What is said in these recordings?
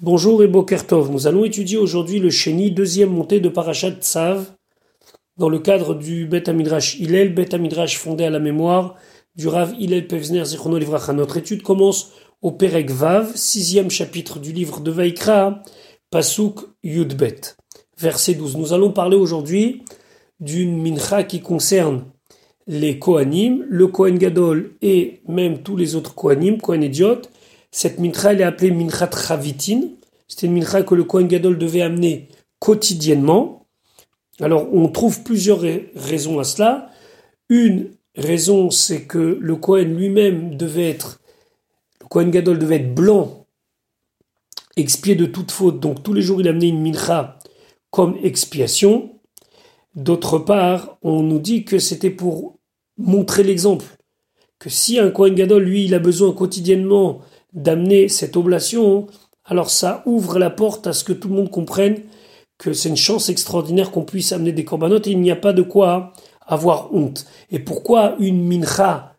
Bonjour et Bokertov. Nous allons étudier aujourd'hui le Chéni, deuxième montée de Parashat Tsav, dans le cadre du Bet Amidrash Hillel, Bet Amidrash fondé à la mémoire du Rav Hillel Pevzner Zichrono Livracha. Notre étude commence au Perek Vav, sixième chapitre du livre de Vaikra, Pasuk Yudbet, verset 12. Nous allons parler aujourd'hui d'une mincha qui concerne les Kohanim, le Kohen Gadol et même tous les autres Kohanim, Kohen Idiot, cette mincha, elle est appelée minchat chavitin. C'était une mincha que le Kohen Gadol devait amener quotidiennement. Alors, on trouve plusieurs raisons à cela. Une raison, c'est que le Kohen lui-même devait être, le Gadol devait être blanc, expié de toute faute. Donc, tous les jours, il amenait une mincha comme expiation. D'autre part, on nous dit que c'était pour montrer l'exemple. Que si un Kohen Gadol, lui, il a besoin quotidiennement d'amener cette oblation, alors ça ouvre la porte à ce que tout le monde comprenne que c'est une chance extraordinaire qu'on puisse amener des corbanotes et il n'y a pas de quoi avoir honte. Et pourquoi une mincha?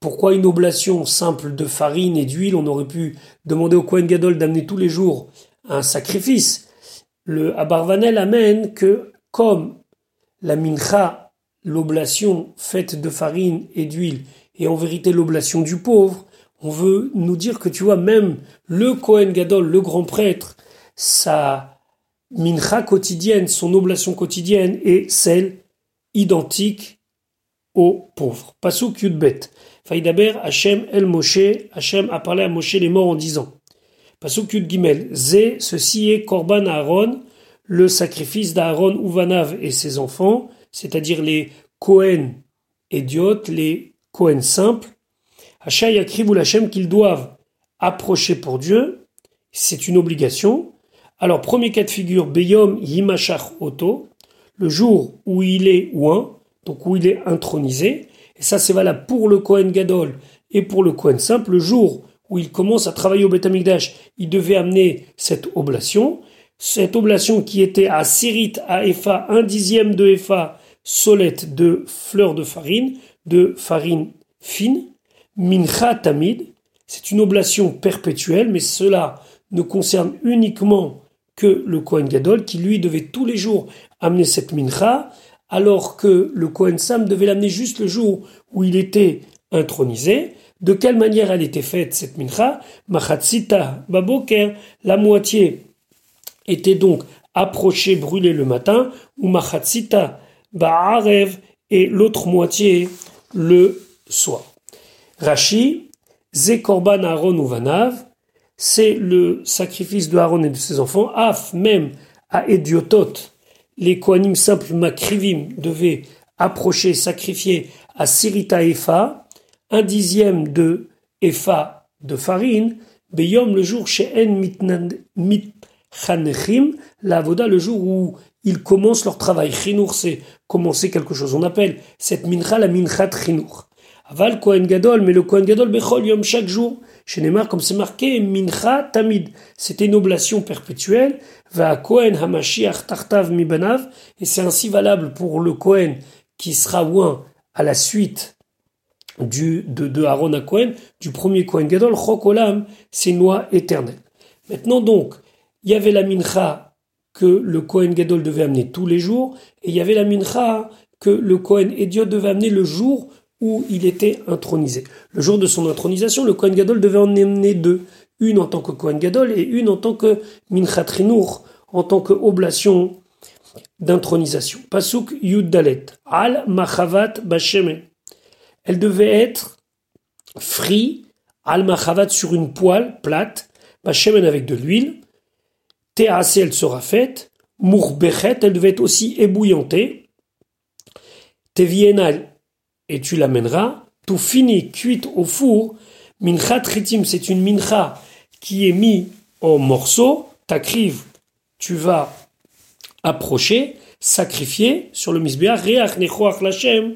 Pourquoi une oblation simple de farine et d'huile? On aurait pu demander au Kohen Gadol d'amener tous les jours un sacrifice. Le Abarvanel amène que comme la mincha, l'oblation faite de farine et d'huile, est en vérité l'oblation du pauvre, on veut nous dire que tu vois, même le Kohen Gadol, le grand prêtre, sa mincha quotidienne, son oblation quotidienne est celle identique aux pauvres. Pasuk Yudbet. Faïdaber, Hachem El Moshe, Hachem a parlé à Moshe les morts en disant. Pasuk Yud Gimel. Zé, ceci est Korban Aaron, le sacrifice d'Aaron Uvanav et ses enfants, c'est-à-dire les Kohen idiotes, les Kohen simples, qu'ils doivent approcher pour Dieu, c'est une obligation. Alors, premier cas de figure, Beyom Yimashach Oto, le jour où il est ouin, donc où il est intronisé, et ça c'est valable pour le Kohen Gadol et pour le Kohen simple, le jour où il commence à travailler au Beth il devait amener cette oblation, cette oblation qui était à Sirit, à Efa, un dixième de Efa, solette de fleurs de farine, de farine fine, Mincha Tamid, c'est une oblation perpétuelle, mais cela ne concerne uniquement que le Kohen Gadol, qui lui devait tous les jours amener cette mincha, alors que le Kohen Sam devait l'amener juste le jour où il était intronisé. De quelle manière elle était faite cette mincha? Machatsita baboker, la moitié était donc approchée, brûlée le matin, ou machatsita ba'arev, et l'autre moitié le soir. Rashi, Zekorban Aaron ou Vanav, c'est le sacrifice de Aaron et de ses enfants. Af, même à Ediotot, les Kohanim simples Makrivim devaient approcher, sacrifier à Sirita Efa, un dixième de Efa de farine, Beyom le jour chez En Mitchanechim, la Voda le jour où ils commencent leur travail. Chinour, c'est commencer quelque chose. On appelle cette mincha la mincha Chinour. Aval Kohen Gadol, mais le Kohen Gadol Bechol Yom chaque jour. Chez Neymar, comme c'est marqué, Mincha Tamid. C'était une oblation perpétuelle. Va Kohen Hamashiach Tartav Mibanav. Et c'est ainsi valable pour le Kohen qui sera ouin à la suite du, de, de Aaron à Kohen, du premier Kohen Gadol. Chokolam, c'est loi éternelle. Maintenant donc, il y avait la Mincha que le Kohen Gadol devait amener tous les jours. Et il y avait la Mincha que le Kohen Ediot devait amener le jour où il était intronisé. Le jour de son intronisation, le Kohen Gadol devait en emmener deux, une en tant que Kohen Gadol et une en tant que Minchat en tant que oblation d'intronisation. Pasuk Yud Dalet, Al Machavat Basheme. Elle devait être frite, Al Machavat sur une poêle plate, Bashemen avec de l'huile, Tease elle sera faite, Mourbechet, elle devait être aussi ébouillantée, Tevienal et tu l'amèneras, tout fini, cuite au four. Mincha tritim, c'est une mincha qui est mise en morceaux. T'acrives, tu vas approcher, sacrifier sur le misbéach. Reach nechoach lachem,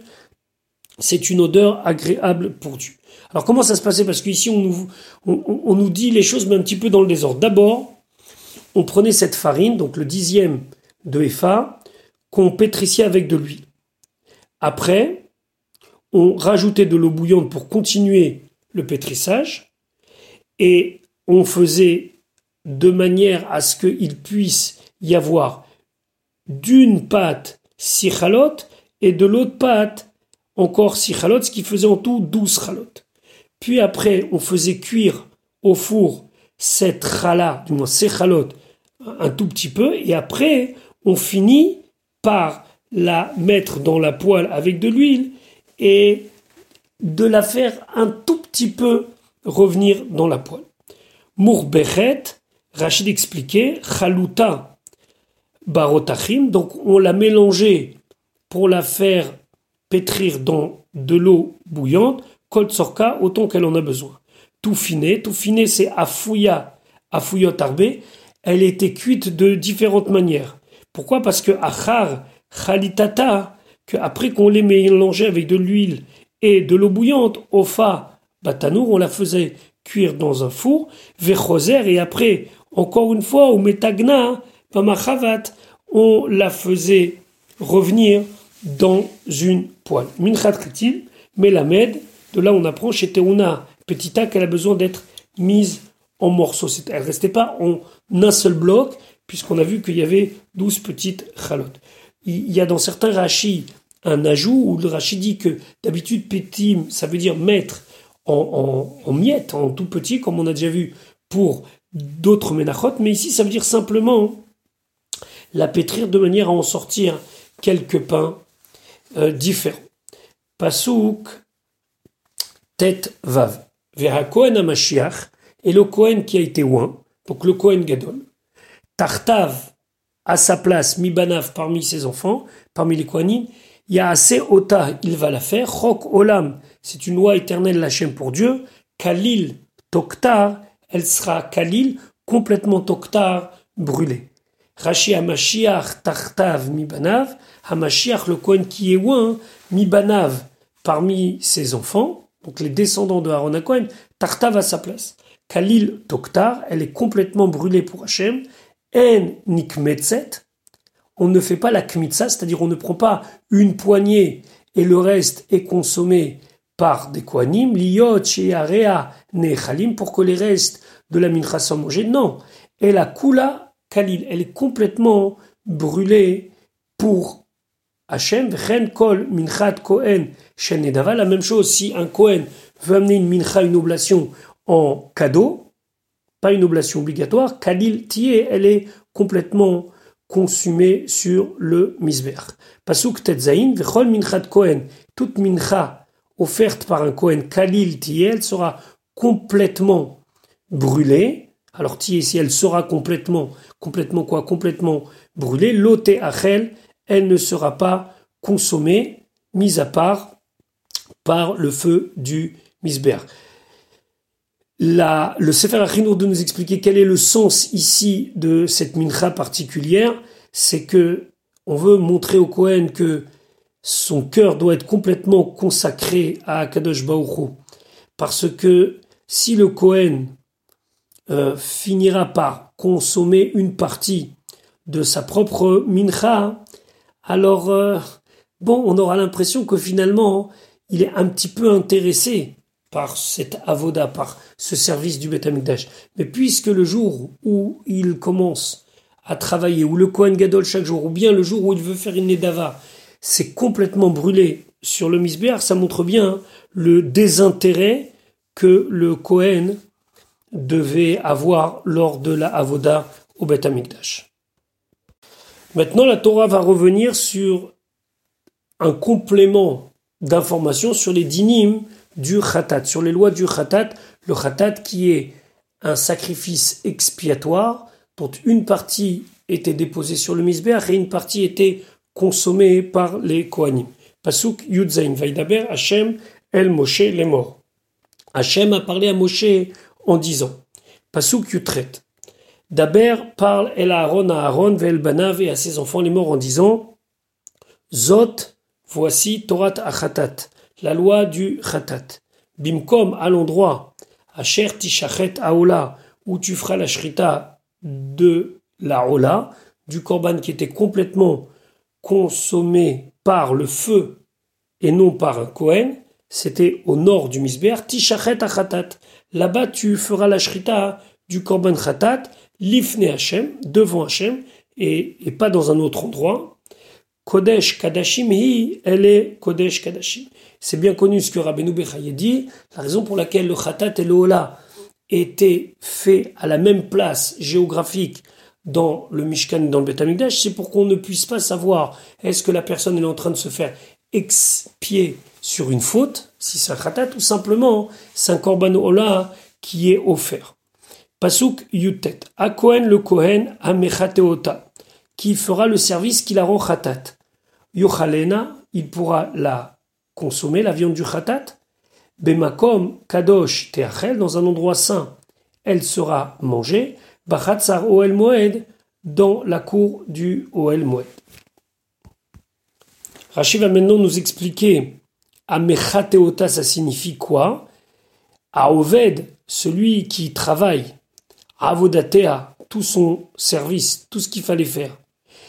c'est une odeur agréable pour Dieu. Alors comment ça se passait? Parce qu'ici on nous, on, nous dit les choses mais un petit peu dans le désordre. D'abord, on prenait cette farine, donc le dixième de Efa, qu'on pétrissait avec de l'huile. Après, on rajoutait de l'eau bouillante pour continuer le pétrissage et on faisait de manière à ce qu'il puisse y avoir d'une pâte six et de l'autre pâte encore six ce qui faisait en tout douze chalotes. Puis après, on faisait cuire au four cette du moins ces chalotes, un tout petit peu, et après, on finit par la mettre dans la poêle avec de l'huile et de la faire un tout petit peu revenir dans la poêle. Mourbechet, Rachid expliquait, chaluta barotachim, donc on l'a mélangé pour la faire pétrir dans de l'eau bouillante, kol autant qu'elle en a besoin. Tout finé, tout finé c'est afouya, afouyot arbé, elle était cuite de différentes manières. Pourquoi? Parce que achar khalitata, que après qu'on les mélangeait avec de l'huile et de l'eau bouillante, ofa batanour, on la faisait cuire dans un four, vechoser, et après, encore une fois, au metagna, pamachavat, on la faisait revenir dans une poêle. Minchat kritil, melamed, de là on apprend chez Teuna Petita qu'elle a besoin d'être mise en morceaux. Elle ne restait pas en un seul bloc, puisqu'on a vu qu'il y avait douze petites chalotes. Il y a dans certains rachis un ajout où le rachis dit que d'habitude pétim, ça veut dire mettre en, en, miettes, en tout petit, comme on a déjà vu pour d'autres ménachot, mais ici ça veut dire simplement la pétrir de manière à en sortir quelques pains euh, différents. Pasouk, tête vave. Vers Kohen Amashiach, et le Kohen qui a été oint, donc le Kohen Gadol. Tartav, à sa place, Mibanav parmi ses enfants, parmi les Kohanim, il Ota, il va la faire. Chok Olam, c'est une loi éternelle, chaîne pour Dieu. Kalil, Toktar, elle sera Kalil, complètement Toktar, brûlée. Rashi Hamashiach Tartav Mibanav, Hamashiach, le Kohen qui est oint, Mibanav, parmi ses enfants, donc les descendants de Aaron Cohen, Tartav à sa place. Kalil Toktar, elle est complètement brûlée pour Hachem. En Nikmetzet, on ne fait pas la kmitza, c'est-à-dire on ne prend pas une poignée et le reste est consommé par des kohanim, liot, area, nechalim, pour que les restes de la mincha soient mangés. Non, et la kula kalil, elle est complètement brûlée pour Hachem, chen kol minchat kohen shenedava. La même chose, si un kohen veut amener une mincha, une oblation en cadeau, pas une oblation obligatoire, kalil tié, elle est complètement consumée sur le misber. Pasuk tetzain, vechol minchat kohen, toute mincha offerte par un kohen kalil tié, elle sera complètement brûlée. Alors tié, si elle sera complètement, complètement quoi, complètement brûlée, loté achel, elle ne sera pas consommée, mise à part par le feu du misber. La, le Sefer Achinour de nous expliquer quel est le sens ici de cette mincha particulière, c'est que on veut montrer au Kohen que son cœur doit être complètement consacré à Akadosh Baruch Parce que si le Kohen euh, finira par consommer une partie de sa propre mincha, alors, euh, bon, on aura l'impression que finalement, il est un petit peu intéressé par cette avoda, par ce service du Beth Mais puisque le jour où il commence à travailler, ou le Kohen Gadol chaque jour, ou bien le jour où il veut faire une Nedava, c'est complètement brûlé sur le Misbéar, ça montre bien le désintérêt que le Kohen devait avoir lors de la avoda au Beth Maintenant, la Torah va revenir sur un complément d'informations sur les dynimes du khatat, sur les lois du khatat, le khatat qui est un sacrifice expiatoire dont une partie était déposée sur le misbeach et une partie était consommée par les kohanim. Pasuk Yudzain Vaidaber Hashem El Moshe les morts. Hashem a parlé à Moshe en disant Pasuk Yutret Daber parle El Aaron à Aaron, Vel Banav et à ses enfants les morts en disant Zot, voici Torat Achatat, la loi du Khatat. Bimkom, à l'endroit, Asher Tishachet Aola, où tu feras la shrita de la Ola, du korban qui était complètement consommé par le feu et non par un Kohen, c'était au nord du Misber, Tishachet Achatat. Là-bas, tu feras la shrita du korban Khatat, l'ifne Hashem, devant Hashem, et, et, pas dans un autre endroit. Kodesh Kadashim hi, elle est Kodesh Kadashim. C'est bien connu ce que Rabbeinu Bechaye dit, la raison pour laquelle le Khatat et le Ola étaient faits à la même place géographique dans le Mishkan et dans le Beth c'est pour qu'on ne puisse pas savoir est-ce que la personne est en train de se faire expier sur une faute, si c'est un khatat, ou simplement c'est un korban ola qui est offert. Pasuk yutet. A Kohen le Kohen amechateota, qui fera le service qui la rend khatat. Yochalena, il pourra la consommer, la viande du khatat. Bemakom kadosh teachel, dans un endroit saint, elle sera mangée. Bachatzar Oel Moed, dans la cour du Oel Moed. Rachid va maintenant nous expliquer Amechateota, ça signifie quoi? Aoved, celui qui travaille, Avodatea, tout son service, tout ce qu'il fallait faire.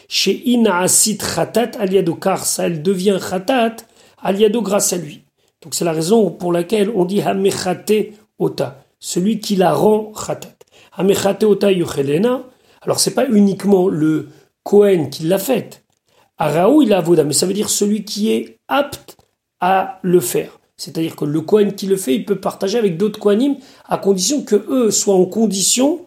Chez Inaasit Khatat aliado ça elle devient Khatat aliado grâce à lui. Donc c'est la raison pour laquelle on dit Hamechate Ota, celui qui la rend Khatat. Hamechate Ota Yochelena, alors c'est pas uniquement le Kohen qui l'a faite, Araou, il a avoda, mais ça veut dire celui qui est apte à le faire. C'est-à-dire que le Kohen qui le fait, il peut partager avec d'autres Kohanim à condition que eux soient en condition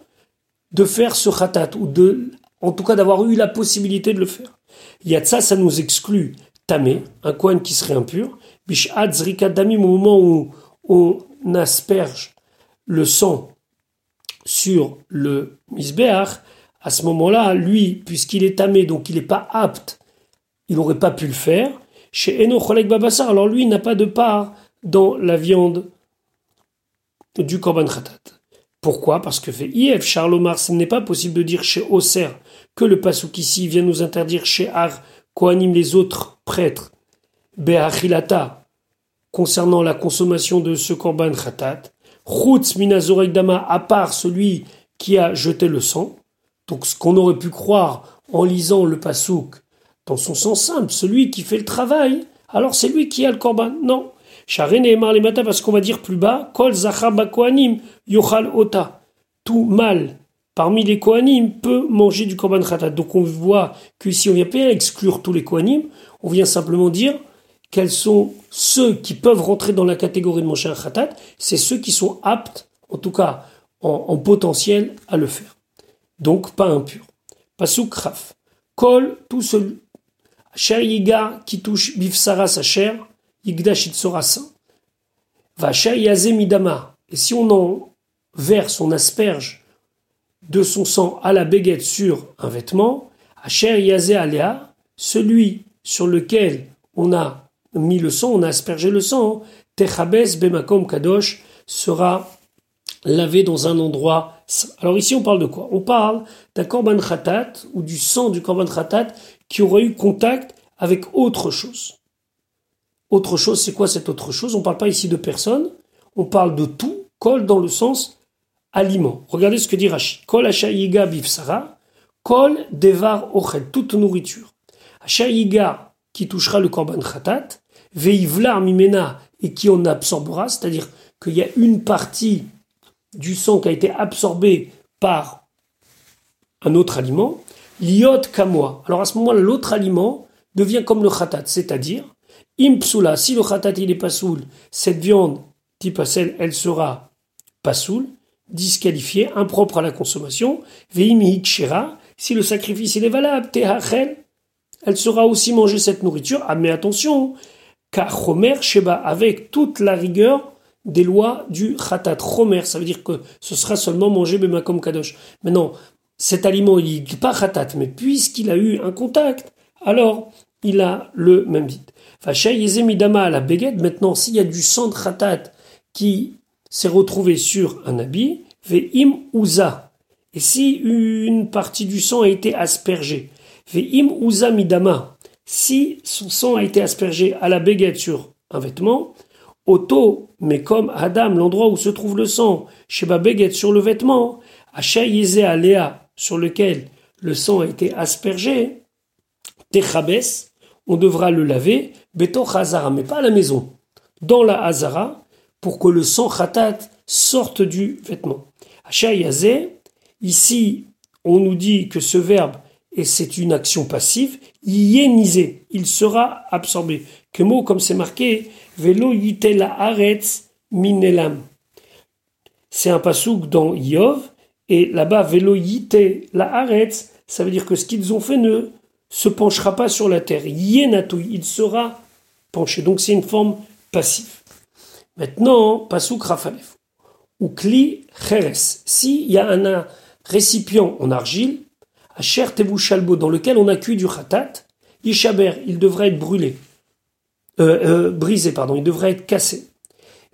de faire ce khatat ou de, en tout cas d'avoir eu la possibilité de le faire. Yatsa, ça nous exclut tamé, un Kohen qui serait impur. Bishad zrika damim, au moment où on asperge le sang sur le misbeach, à ce moment-là, lui, puisqu'il est tamé, donc il n'est pas apte il n'aurait pas pu le faire. Chez Eno Babassar, alors lui, n'a pas de part dans la viande du Korban Khatat. Pourquoi? Parce que fait IF, Charlomar, ce n'est pas possible de dire chez Oser que le Pasuk ici vient nous interdire chez Ar, Kohanim, les autres prêtres, Be'achilata, concernant la consommation de ce Korban Khatat, Chutz Minazorek Dama, à part celui qui a jeté le sang. Donc ce qu'on aurait pu croire en lisant le Pasuk, dans son sens simple, celui qui fait le travail, alors c'est lui qui a le korban. Non. Charene et Marlemata, parce qu'on va dire plus bas, Kol Yochal Ota. Tout mal parmi les Kohanim peut manger du korban khatat. Donc on voit qu'ici on vient pas exclure tous les Kohanim, on vient simplement dire quels sont ceux qui peuvent rentrer dans la catégorie de manger un khatat, c'est ceux qui sont aptes, en tout cas en, potentiel, à le faire. Donc pas impur. Pasuk Kraf. Kol, tout seul, Cher qui touche Bifsara sa chair, Yigdash saint. Va Midama. Et si on en verse, on asperge de son sang à la baguette sur un vêtement, Asher Yaze Alea, celui sur lequel on a mis le sang, on a aspergé le sang, Techabes Bemakom Kadosh sera lavé dans un endroit Alors ici on parle de quoi? On parle d'un korban khatat ou du sang du korban khatat qui aurait eu contact avec autre chose. Autre chose, c'est quoi cette autre chose? On ne parle pas ici de personne, on parle de tout, kol dans le sens aliment. Regardez ce que dit Rashi. Kol ashayiga bifsara, kol devar ochel, toute nourriture. Ashayiga qui touchera le korban khatat, veivlar mimena et qui en absorbera, c'est-à-dire qu'il y a une partie du sang qui a été absorbée par un autre aliment, Liot kamoa. Alors à ce moment-là, l'autre aliment devient comme le khatat, c'est-à-dire, impsula, si le khatat il est pas soul, cette viande, type elle sera pas soul, disqualifiée, impropre à la consommation, veimihikshira, si le sacrifice est valable, elle sera aussi mangée cette nourriture, ah mais attention, car chomer sheba, avec toute la rigueur des lois du khatat. Chomer, ça veut dire que ce sera seulement mangé comme kadosh. Maintenant, cet aliment, il n'est pas khatat, mais puisqu'il a eu un contact, alors il a le même vide. à la baguette, maintenant, s'il y a du sang de khatat qui s'est retrouvé sur un habit, ve'im uza. Et si une partie du sang a été aspergée, ve'im uza midama. Si son sang a été aspergé à la baguette sur un vêtement, auto, mais comme Adam, l'endroit où se trouve le sang, chez baguette sur le vêtement, à Aléa, sur lequel le sang a été aspergé, Techabes, on devra le laver, Beto Hazara, mais pas à la maison, dans la Hazara, pour que le sang khatat sorte du vêtement. Ici, on nous dit que ce verbe, et c'est une action passive, yénisé, il sera absorbé. Que mot comme c'est marqué, velo la aretz minelam. C'est un pasouk dans Yov, et là-bas, velo la aretz, ça veut dire que ce qu'ils ont fait ne se penchera pas sur la terre. Yenatou, il sera penché. Donc c'est une forme passive. Maintenant, pasouk rafalef. Ou kli cheres. S'il y a un récipient en argile, à cher chalbo, dans lequel on a cuit du khatat, il devrait être brûlé, euh, euh, brisé, pardon, il devrait être cassé.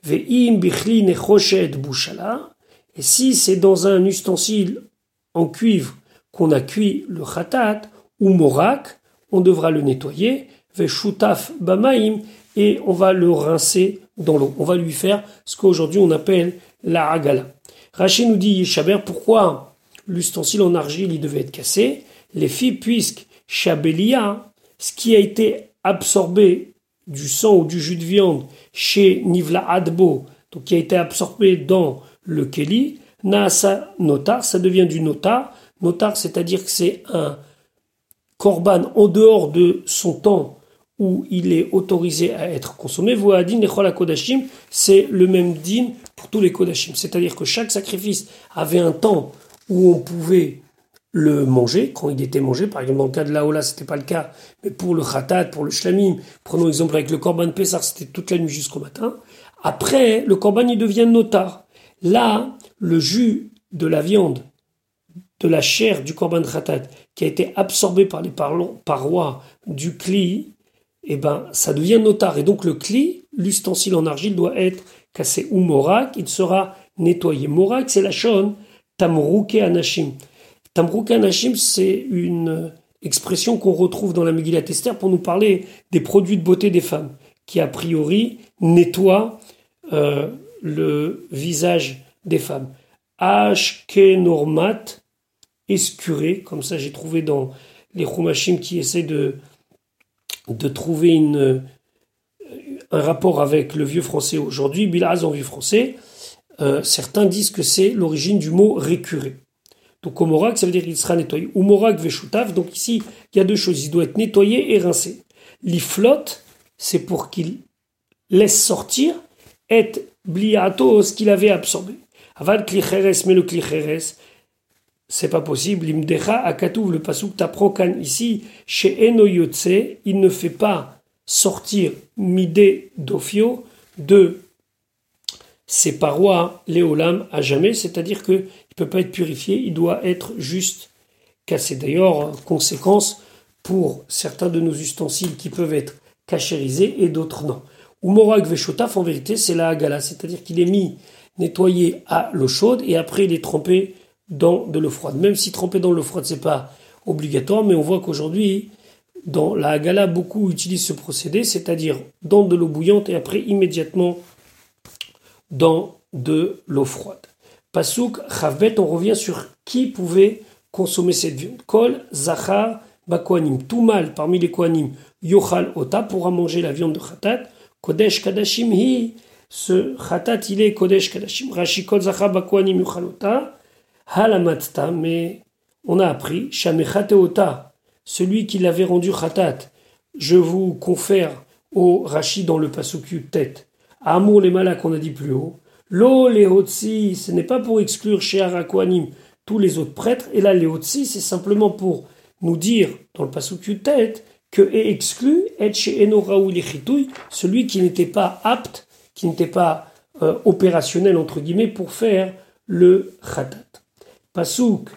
Ve'im bichli nechoshed bouchala, et si c'est dans un ustensile en cuivre qu'on a cuit le khatat, ou morak, on devra le nettoyer, ve'shutaf bamaim, et on va le rincer dans l'eau. On va lui faire ce qu'aujourd'hui on appelle la agala. Rachid nous dit Yishaber, pourquoi l'ustensile en argile il devait être cassé? Les filles, puisque Shabelia, ce qui a été absorbé du sang ou du jus de viande chez Nivla Adbo, donc qui a été absorbé dans le Keli, Naasa Notar, ça devient du Notar. Notar, c'est-à-dire que c'est un korban en dehors de son temps où il est autorisé à être consommé. Voadin et Kodashim, c'est le même din pour tous les Kodashim. C'est-à-dire que chaque sacrifice avait un temps où on pouvait le manger, quand il était mangé. Par exemple, dans le cas de la ce c'était pas le cas. Mais pour le khatat, pour le shlamim, prenons exemple avec le korban pesar, c'était toute la nuit jusqu'au matin. Après, le korban, il devient notar. Là, le jus de la viande, de la chair du korban khatat, qui a été absorbé par les parois du kli, eh ben, ça devient notar. Et donc, le kli, l'ustensile en argile, doit être cassé. Ou morak, il sera nettoyé. Morak, c'est la chaîne tamrouke anashim. Tamrouke anashim, c'est une expression qu'on retrouve dans la Megillat Esther pour nous parler des produits de beauté des femmes, qui a priori nettoient euh, le visage des femmes. Ashkenormat, escuré, comme ça j'ai trouvé dans les Chumashim qui essaient de, de trouver une, un rapport avec le vieux français aujourd'hui, Bilaz en vieux français, euh, certains disent que c'est l'origine du mot récuré. Donc Omorak, ça veut dire qu'il sera nettoyé. Umorak veshutav, donc ici, il y a deux choses. Il doit être nettoyé et rincé. L'iflotte, c'est pour qu'il laisse sortir et bliato ce qu'il avait absorbé. Aval klicheres, mais le klicheres, c'est pas possible. Imdecha akatouv, le pasouk t'apprend ici, chez Enoyotse, il ne fait pas sortir midé d'ofio de ses parois, léolam, à jamais, c'est-à-dire qu'il ne peut pas être purifié, il doit être juste cassé. D'ailleurs, conséquence pour certains de nos ustensiles qui peuvent être cachérisés et d'autres non. Umorak Veshotaf, en vérité, c'est la Hagala, c'est-à-dire qu'il est mis, nettoyé à l'eau chaude et après il est trempé dans de l'eau froide. Même si trempé dans l'eau froide, c'est pas obligatoire, mais on voit qu'aujourd'hui, dans la Hagala, beaucoup utilisent ce procédé, c'est-à-dire dans de l'eau bouillante et après immédiatement dans de l'eau froide. Pasouk, Chavbet, on revient sur qui pouvait consommer cette viande. Kol, Zachar, Bakwanim, tout mal parmi les Kohanim, Yochal Ota, pourra manger la viande de Khatat. Kodesh Kadashim Hi, ce Khatat, il est Kodesh Kadashim. Rashi Kol, Zachar, Bakwanim, Yochal Ota. Halamatta, mais on a appris, Shamechate Ota, celui qui l'avait rendu Khatat. Je vous confère au Rashi dans le Pasuk tête Amour les malaks qu'on a dit plus haut. L'eau, les ce n'est pas pour exclure chez Arakwanim tous les autres prêtres. Et là, les c'est simplement pour nous dire, dans le Pasuk tête, que est exclu, et chez Enoraou celui qui n'était pas apte, qui n'était pas euh, opérationnel, entre guillemets, pour faire le khatat. Pasuk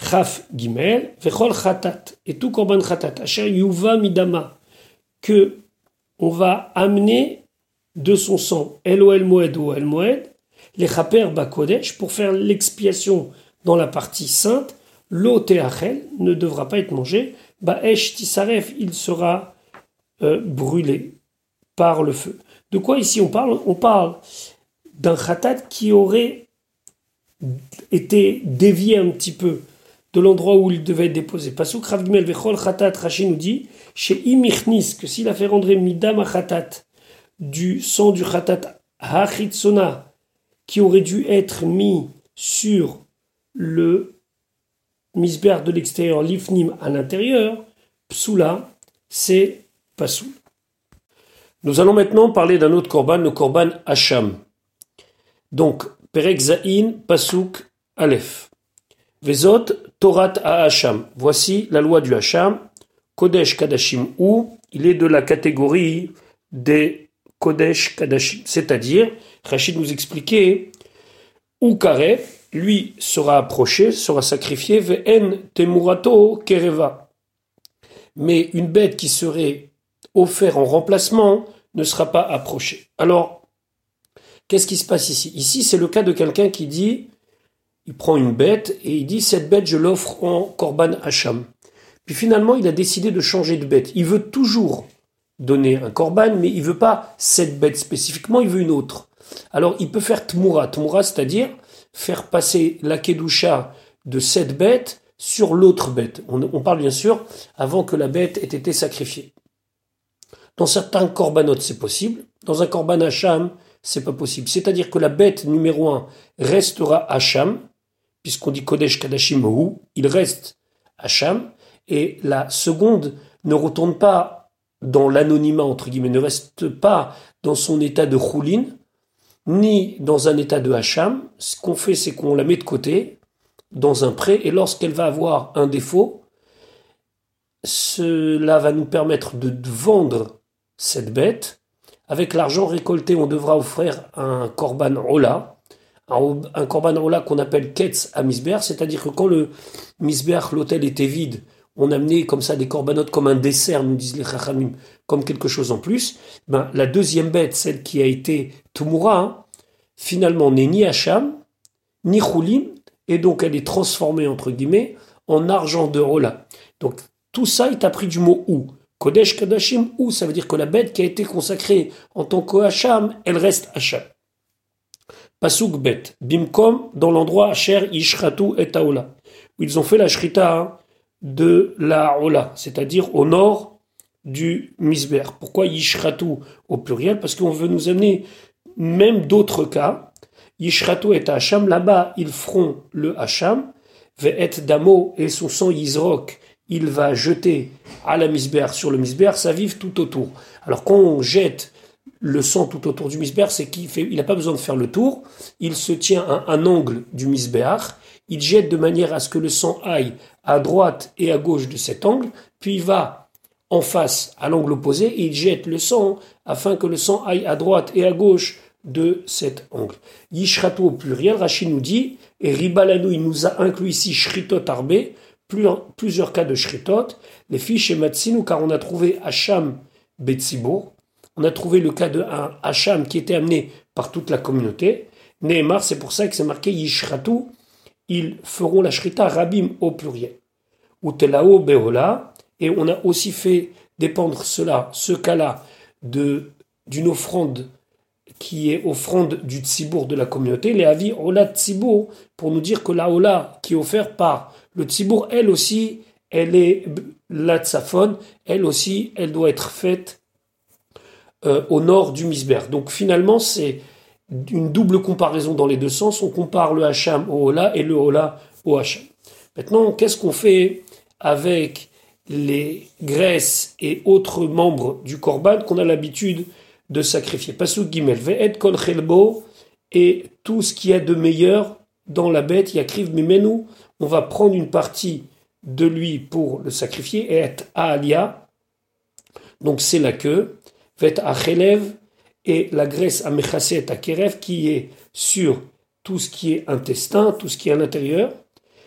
Chaf Gimel, Vechol Khatat, et tout Korban Khatat, Asher Yuva Midama, que on va amener de son sang, El Moed ou El Moed, les Chaper Bakodesh, pour faire l'expiation dans la partie sainte, l'eau Teachel ne devra pas être mangé, Baesh Tisaref, il sera euh, brûlé par le feu. De quoi ici on parle? On parle d'un khatat qui aurait été dévié un petit peu de l'endroit où il devait être déposé. Pasuk Ravgmel Vechol Khatat Rashi nous dit chez Imichnis que s'il a fait rendre Midam Khatat du sang du khatat hachitsona qui aurait dû être mis sur le misber de l'extérieur, l'ifnim à l'intérieur, psula, c'est pasoul. Nous allons maintenant parler d'un autre korban, le korban Hacham. Donc, Perek Zain, Pasuk, Aleph. Vezot, Torat. Voici la loi du Hacham. Kodesh Kadashim ou, il est de la catégorie des Kodesh Kadashim. C'est-à-dire, Rachid nous expliquait, ou Kare, lui sera approché, sera sacrifié, Ve'en Temurato Kereva. Mais une bête qui serait offerte en remplacement ne sera pas approchée. Alors, qu'est-ce qui se passe ici? Ici, c'est le cas de quelqu'un qui dit, il prend une bête et il dit, cette bête, je l'offre en Korban Hacham. Puis finalement, il a décidé de changer de bête. Il veut toujours donner un Korban, mais il veut pas cette bête spécifiquement, il veut une autre. Alors, il peut faire Tmura. Tmura, c'est-à-dire faire passer la Kedusha de cette bête sur l'autre bête. On, parle bien sûr avant que la bête ait été sacrifiée. Dans certains corbanotes, c'est possible. Dans un korban Hacham, c'est pas possible. C'est-à-dire que la bête numéro un restera Hacham, puisqu'on dit Kodesh Kadashim il reste Hacham, et la seconde ne retourne pas dans l'anonymat, entre guillemets, ne reste pas dans son état de choulin, ni dans un état de hacham. Ce qu'on fait, c'est qu'on la met de côté, dans un prêt, et lorsqu'elle va avoir un défaut, cela va nous permettre de vendre cette bête. Avec l'argent récolté, on devra offrir un korban ola, un korban ola qu'on appelle ketz à misber, c'est-à-dire que quand le misber, l'hôtel était vide, on amenait comme ça des corbanotes comme un dessert, nous disent les chachamim, comme quelque chose en plus. Ben, la deuxième bête, celle qui a été Tumura, hein, finalement n'est ni Hacham, ni Choulim, et donc elle est transformée, entre guillemets, en argent de Rola. Donc tout ça est appris du mot ou. Kodesh Kadashim ou, ça veut dire que la bête qui a été consacrée en tant qu'Hacham, elle reste Hacham. Pasuk bet, bimkom, dans l'endroit Asher Ishratu et Taola, où ils ont fait la shrita de la Ola, c'est-à-dire au nord du Misber. Pourquoi Yishratu au pluriel? Parce qu'on veut nous amener même d'autres cas. Yishratu et Hacham, là-bas ils feront le Hacham, Ve'et Damo et son sang Yisrok, il va jeter à la Misber, sur le Misber, ça vive tout autour. Alors quand on jette le sang tout autour du Misber, c'est qu'il il n'a pas besoin de faire le tour, il se tient à un angle du Misber, il jette de manière à ce que le sang aille à droite et à gauche de cet angle, puis il va en face à l'angle opposé et il jette le sang afin que le sang aille à droite et à gauche de cet angle. Yishratu au pluriel, Rachid nous dit, et Ribalanou, il nous a inclus ici Shritot Arbe, plusieurs cas de Shritot, les fiches et Matsinu, car on a trouvé Hacham Betsibour, on a trouvé le cas de un Hacham qui était amené par toute la communauté. Nehemar, c'est pour ça que c'est marqué Yishratu, ils feront la shrita rabim au pluriel. Ou telao beola, et on a aussi fait dépendre cela, ce cas-là, de, d'une offrande qui est offrande du tzibour de la communauté, les avis ola tzibour, pour nous dire que la ola qui est offerte par le tzibour, elle aussi, elle est la tsafon, elle aussi, elle doit être faite euh, au nord du misber. Donc finalement, c'est une double comparaison dans les deux sens. On compare le Hacham au Ola et le Ola au Hacham. Maintenant, qu'est-ce qu'on fait avec les graisses et autres membres du Korban qu'on a l'habitude de sacrifier? Pasuk Gimel, Ve'et Kol Chelbo, et tout ce qui est de meilleur dans la bête, Yakriv Mimenu, on va prendre une partie de lui pour le sacrifier, et et Alia, donc c'est la queue, Ve'et Achelev, et la graisse à Kerev qui est sur tout ce qui est intestin, tout ce qui est à l'intérieur.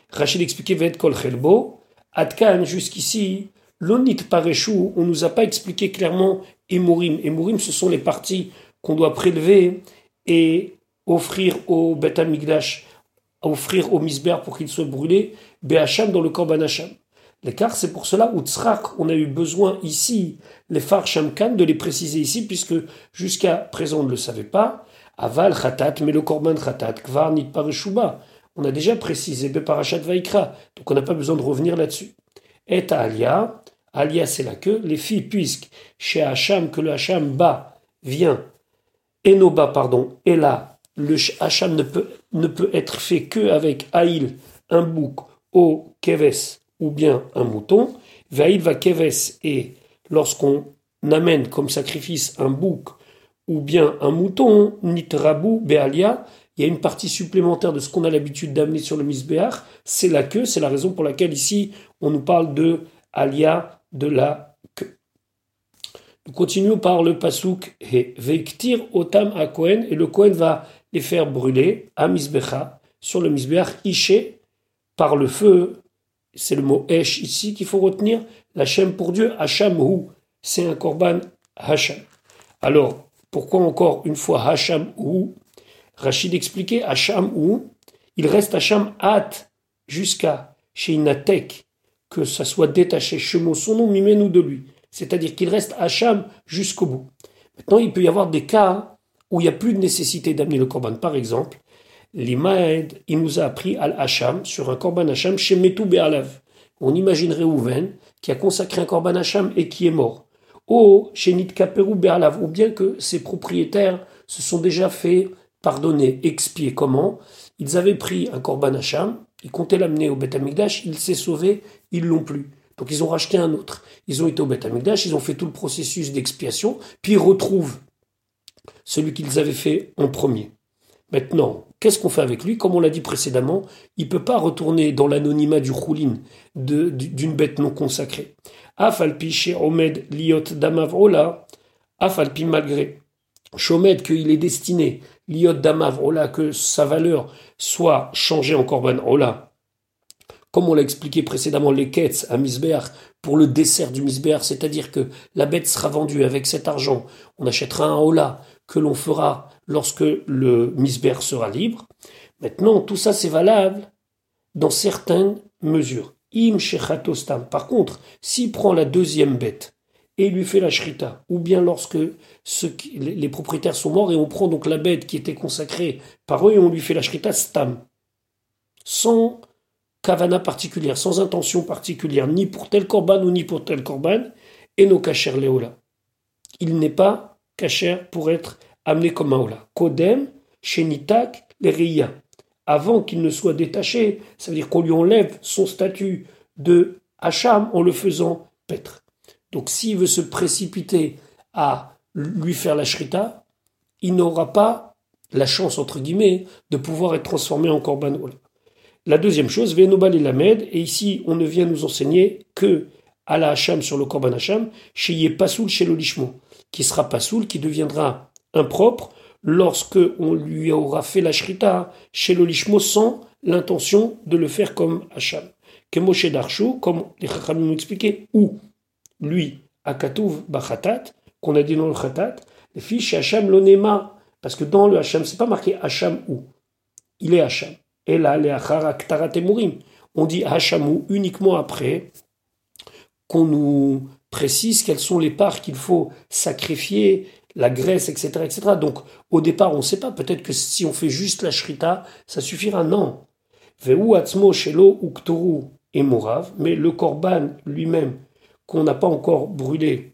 Rachid expliquait Ved Kol Chelbo. Adkan, jusqu'ici, l'onit parechou, on nous a pas expliqué clairement Emorim. Emorim, ce sont les parties qu'on doit prélever et offrir au Bet offrir au Misber pour qu'il soit brûlé, Behacham dans le Korban Hacham. L'écart, c'est pour cela, où on a eu besoin ici, les Far Shamkan, de les préciser ici, puisque jusqu'à présent on ne le savait pas. Aval Khatat, mais le Korban Khatat, Kvar Pareshuba. On a déjà précisé Beparashat Vaikra, donc on n'a pas besoin de revenir là-dessus. Et Alia, Alia c'est la queue, les filles, puisque chez Hacham, que le Hacham bas vient, Enoba, pardon, et là, le Hacham ne peut, être fait que avec Aïl, un bouc, au keves ou bien un mouton, vaïd va keves et lorsqu'on amène comme sacrifice un bouc ou bien un mouton, nitrabu bealia, il y a une partie supplémentaire de ce qu'on a l'habitude d'amener sur le misbéach, c'est la queue, c'est la raison pour laquelle ici on nous parle de alia de la queue. Nous continuons par le pasuk et otam a Kohen et le Kohen va les faire brûler à misbecha sur le misbéach iché par le feu. C'est le mot esh ici qu'il faut retenir. L'Hachem pour Dieu, Hacham hu, c'est un korban Hacham. Alors, pourquoi encore une fois Hacham hu Rachid expliquait Hacham hu, il reste Hacham at jusqu'à chez Inatek, que ça soit détaché, Shemo, son nom, nous de lui. C'est-à-dire qu'il reste Hacham jusqu'au bout. Maintenant, il peut y avoir des cas où il n'y a plus de nécessité d'amener le korban. Par exemple, l'Imaed, il nous a appris Al-Hacham sur un korban Hacham chez Metou Be'alav. On imaginerait Ouven qui a consacré un korban Hacham et qui est mort. Ou chez Nitkaperu Be'alav, ou bien que ses propriétaires se sont déjà fait pardonner, expier. Comment? Ils avaient pris un korban Hacham, ils comptaient l'amener au Beth Amikdash, il s'est sauvé, ils l'ont plus. Donc ils ont racheté un autre. Ils ont été au Beth Amikdash, ils ont fait tout le processus d'expiation, puis ils retrouvent celui qu'ils avaient fait en premier. Maintenant, qu'est-ce qu'on fait avec lui? Comme on l'a dit précédemment, il ne peut pas retourner dans l'anonymat du choulin d'une bête non consacrée. Afalpi chez Omed liot damavrola, afalpi malgré Shomed qu'il est destiné, liot damavrola, que sa valeur soit changée en korban ola. Comme on l'a expliqué précédemment, les quêtes à Misbeach pour le dessert du Misbeach, c'est-à-dire que la bête sera vendue avec cet argent, on achètera un ola que l'on fera lorsque le misber sera libre. Maintenant, tout ça c'est valable dans certaines mesures. Im. Par s'il prend la deuxième bête et lui fait la shrita, ou bien lorsque les propriétaires sont morts et on prend donc la bête qui était consacrée par eux et on lui fait la shrita stam, sans kavana particulière, sans intention particulière, ni pour tel korban ou ni pour tel korban, et nos kacher leola. Il n'est pas Kacher pour être amené comme un Kodem, Shenitak, les Avant qu'il ne soit détaché, ça veut dire qu'on lui enlève son statut de Hacham en le faisant paître. Donc s'il veut se précipiter à lui faire la shrita, il n'aura pas la chance, entre guillemets, de pouvoir être transformé en korban La deuxième chose, Venobal et Lamed, et ici on ne vient nous enseigner que à la Hacham sur le korban Hacham, chez Yepasoul, chez l'Olishmo qui sera pas soul, qui deviendra impropre lorsque on lui aura fait la shrita chez l'olishmo sans l'intention de le faire comme Hacham. Que Moshe Darshu, comme les Chachamim m'ont expliqué, ou lui, Akatouv Bachatat, qu'on a dit dans le Khatat, les filles Hacham l'onema, parce que dans le Hacham, c'est pas marqué Hacham ou, il est Hacham. Et là, les On dit Hacham ou uniquement après qu'on nous précise quelles sont les parts qu'il faut sacrifier, la graisse, etc., etc. Donc, au départ, on ne sait pas. Peut-être que si on fait juste la shrita, ça suffira. Non. Veu atzmo shelo uktoru et morav. Mais le korban lui-même, qu'on n'a pas encore brûlé,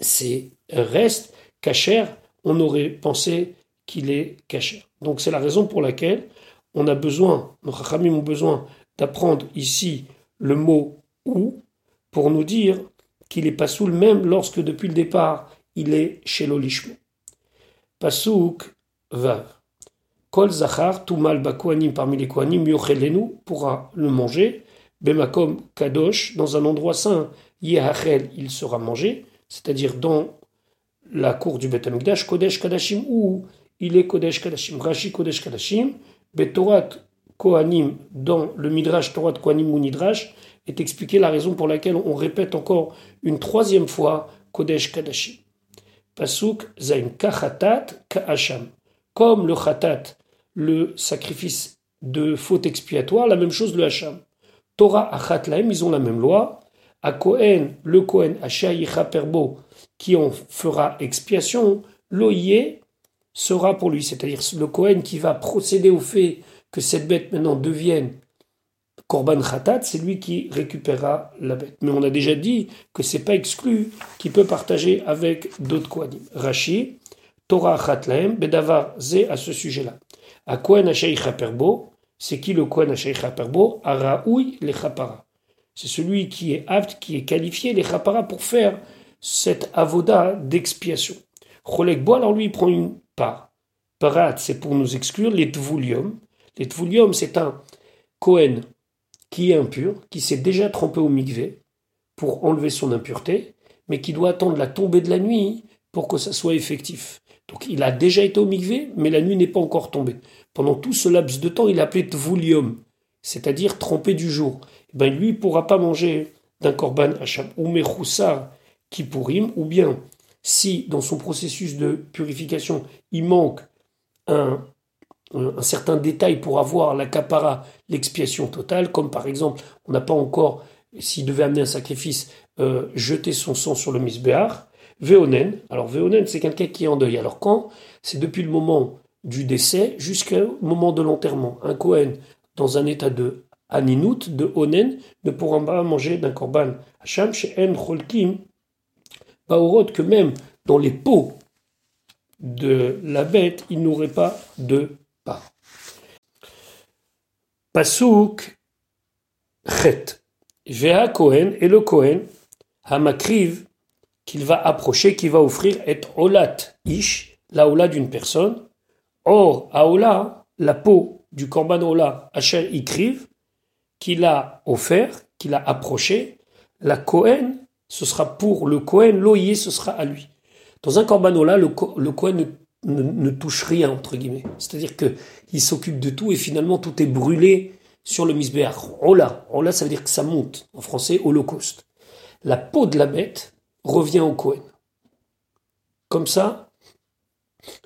c'est reste kacher. On aurait pensé qu'il est kacher. Donc, c'est la raison pour laquelle on a besoin, nos rachamim ont besoin d'apprendre ici le mot ou pour nous dire qu'il est pasoul même lorsque depuis le départ il est chez l'olishmo. Pasouk vav. Kol zachar, tout mal bakwanim parmi les kwanim, yochelenu, pourra le manger. Bemakom kadosh, dans un endroit saint, yehachel, il sera mangé, c'est-à-dire dans la cour du Beth Amikdash, Kodesh Kadashim, où il est Kodesh Kadashim, Rashi Kodesh Kadashim, Betorat Kohanim, dans le Midrash Torah Kohanim ou Nidrash, est expliqué la raison pour laquelle on répète encore une troisième fois Kodesh Kadashim. Pasuk Zain Kachatat Kahasham. Comme le Khatat, le sacrifice de faute expiatoire, la même chose le Hacham. Torah Achat Lahem, ils ont la même loi. À Kohen, le Kohen, Ashayicha Perbo, qui en fera expiation, l'Oye sera pour lui, c'est-à-dire le Kohen qui va procéder au fait que cette bête maintenant devienne Korban Khatat, c'est lui qui récupérera la bête. Mais on a déjà dit que c'est pas exclu qu'il peut partager avec d'autres Kohanim. Rashi, Torah Khatlaem, Bedavar Ze à ce sujet-là. À Kohen Perbo, c'est qui le Kohen Chaperbo Araoui le Chapara. C'est celui qui est apte, qui est qualifié, les Chapara, pour faire cette avoda d'expiation. Cholek Bo, alors lui, il prend une part. Parat, c'est pour nous exclure les Tvulium. Les Tvulium, c'est un Kohen qui est impur, qui s'est déjà trempé au mikvé pour enlever son impureté, mais qui doit attendre la tombée de la nuit pour que ça soit effectif. Donc il a déjà été au mikvé, mais la nuit n'est pas encore tombée. Pendant tout ce laps de temps, il a appelé Tvulium, c'est-à-dire trempé du jour. Eh ben, lui, ne pourra pas manger d'un korban hacham ou mechoussar qui pourrim, ou bien si dans son processus de purification, il manque un, un certain détail pour avoir la capara, l'expiation totale, comme par exemple, on n'a pas encore, s'il devait amener un sacrifice, euh, jeter son sang sur le misbéar. Véonen, alors Véonen, c'est quelqu'un qui est en deuil. Alors quand C'est depuis le moment du décès jusqu'au moment de l'enterrement. Un Kohen, dans un état de Aninout, de Onen, ne pourra pas manger d'un korban Hacham chez En Cholkim, Baorot, que même dans les pots de la bête, il n'aurait pas de pas. Pasuk Chet. Vea Kohen et le Kohen, Hamakriv, qu'il va approcher, qui va offrir, est Olat Ish, la Ola d'une personne. Or, Aola, la peau du Korban Ola, Asher Ikriv, qu'il a offert, qu'il a approché, la Kohen, ce sera pour le Kohen, l'Oyer, ce sera à lui. Dans un Korban Ola, le Kohen ne, touche rien, entre guillemets. C'est-à-dire qu'il s'occupe de tout et finalement tout est brûlé sur le misbéach. Ola, Ola, ça veut dire que ça monte. En français, holocauste. La peau de la bête revient au Kohen. Comme ça,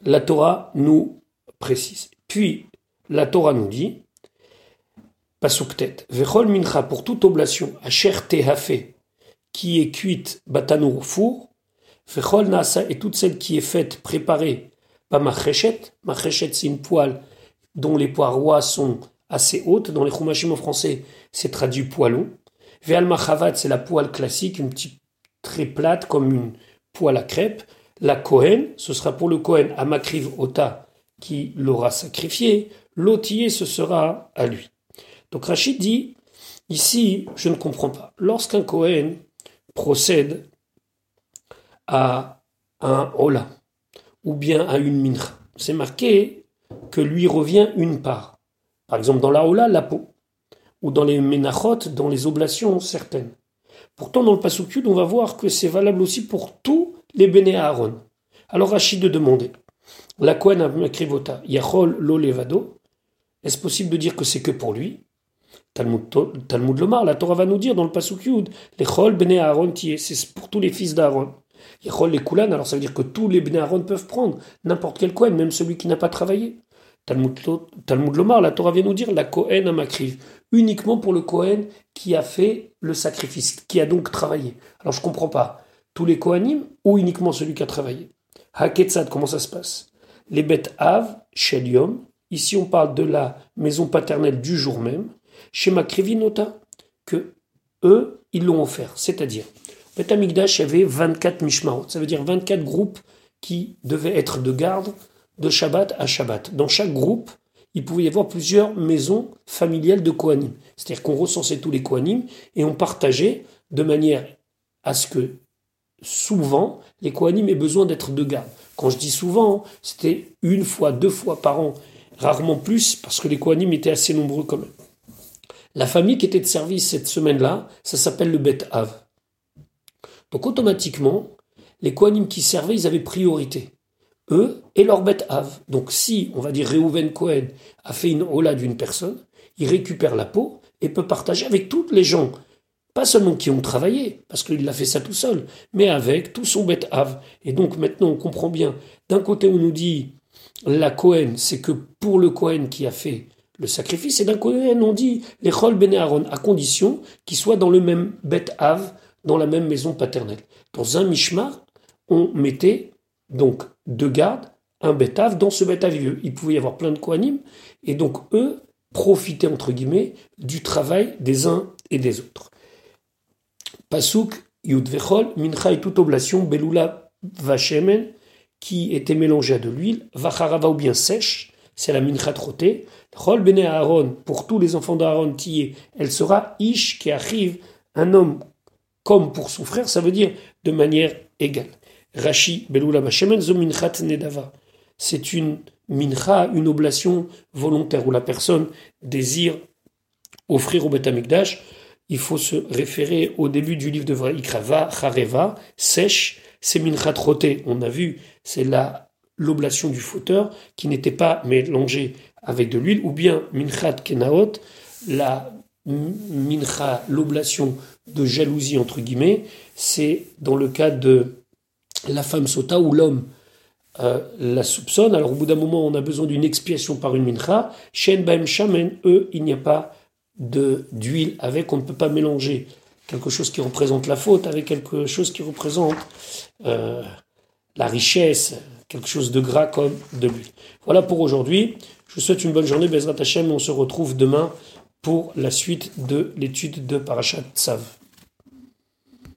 la Torah nous précise. Puis, la Torah nous dit, Pasuktet, Vechol mincha pour toute oblation, Asher tehafe, qui est cuite batano au four, Vechol nasa et toute celle qui est faite, préparée, pas machechet. Machechet, c'est une poêle dont les parois sont assez hautes. Dans les chumashim en français, c'est traduit poêlon. Veal machavat, c'est la poêle classique, une petite très plate comme une poêle à crêpes. La Kohen, ce sera pour le Kohen à Makriv Ota qui l'aura sacrifié. L'otier, ce sera à lui. Donc Rachid dit, ici, je ne comprends pas. Lorsqu'un Kohen procède à un Ola, ou bien à une mincha. C'est marqué que lui revient une part. Par exemple, dans la Ola, la peau. Ou dans les menachot, dans les oblations certaines. Pourtant, dans le Pasukud, on va voir que c'est valable aussi pour tous les béné. Alors Rachid de demander, la Kohen Makrivota, Yachol lo levado, est-ce possible de dire que c'est que pour lui? Talmud, Lomar, la Torah va nous dire dans le Pasuk les Chol béné Aaron c'est pour tous les fils d'Aaron. Yachol les Koulan, alors ça veut dire que tous les Bnei peuvent prendre, n'importe quel Kohen, même celui qui n'a pas travaillé. Talmud, Lomar, la Torah vient nous dire la Kohen à Makriv, uniquement pour le Kohen qui a fait le sacrifice, qui a donc travaillé. Alors je comprends pas, tous les Kohanim ou uniquement celui qui a travaillé? Haketzad, comment ça se passe? Les bêtes Av, Shelium, ici on parle de la maison paternelle du jour même, chez Makrivinota, que eux, ils l'ont offert, c'est-à-dire Bet Amikdash avait 24 mishmarot, ça veut dire 24 groupes qui devaient être de garde de Shabbat à Shabbat. Dans chaque groupe, il pouvait y avoir plusieurs maisons familiales de Kohanim. C'est-à-dire qu'on recensait tous les Kohanim et on partageait de manière à ce que souvent les Kohanim aient besoin d'être de garde. Quand je dis souvent, c'était une fois, deux fois par an, rarement plus, parce que les Kohanim étaient assez nombreux quand même. La famille qui était de service cette semaine-là, ça s'appelle le Bet Av. Donc automatiquement, les Kohanim qui servaient, ils avaient priorité. Eux et leur bête Av. Donc si, on va dire, Reuven Cohen a fait une hola d'une personne, il récupère la peau et peut partager avec toutes les gens. Pas seulement qui ont travaillé, parce qu'il a fait ça tout seul, mais avec tout son bête Av. Et donc maintenant, on comprend bien. D'un côté, on nous dit, la Cohen, c'est que pour le Cohen qui a fait le sacrifice, et d'un côté, on dit, les Chol Ben Aaron, à condition qu'il soit dans le même bête dans la même maison paternelle. Dans un mishmar, on mettait donc deux gardes, un bétave, dans ce bétave il pouvait y avoir plein de kohanim, et donc eux profitaient entre guillemets du travail des uns et des autres. Pasuk Yud Vechol, Mincha et toute oblation, Belula Vachemen, qui était mélangée à de l'huile, Vacharava ou bien sèche, c'est la mincha trottée, Chol bene Aaron, pour tous les enfants d'Aaron, qui elle sera Ish qui arrive, un homme comme pour son frère, ça veut dire de manière égale. Rashi Beloula Bashemen Zominchat Nedava. C'est une mincha, une oblation volontaire où la personne désire offrir au Beth Amikdash. Il faut se référer au début du livre de Ikrava, Chareva, sèche, c'est minchat roté. On a vu, c'est la l'oblation du fauteur qui n'était pas mélangée avec de l'huile, ou bien minchat kenaot, la mincha, l'oblation de jalousie entre guillemets, c'est dans le cas de la femme sota ou l'homme euh, la soupçonne. Alors au bout d'un moment, on a besoin d'une expiation par une mincha. Shen baem shamen, eux, il n'y a pas d'huile avec, on ne peut pas mélanger quelque chose qui représente la faute avec quelque chose qui représente euh, la richesse, quelque chose de gras comme de l'huile. Voilà pour aujourd'hui. Je vous souhaite une bonne journée, Bezrat Hashem. On se retrouve demain pour la suite de l'étude de Parashat Tzav.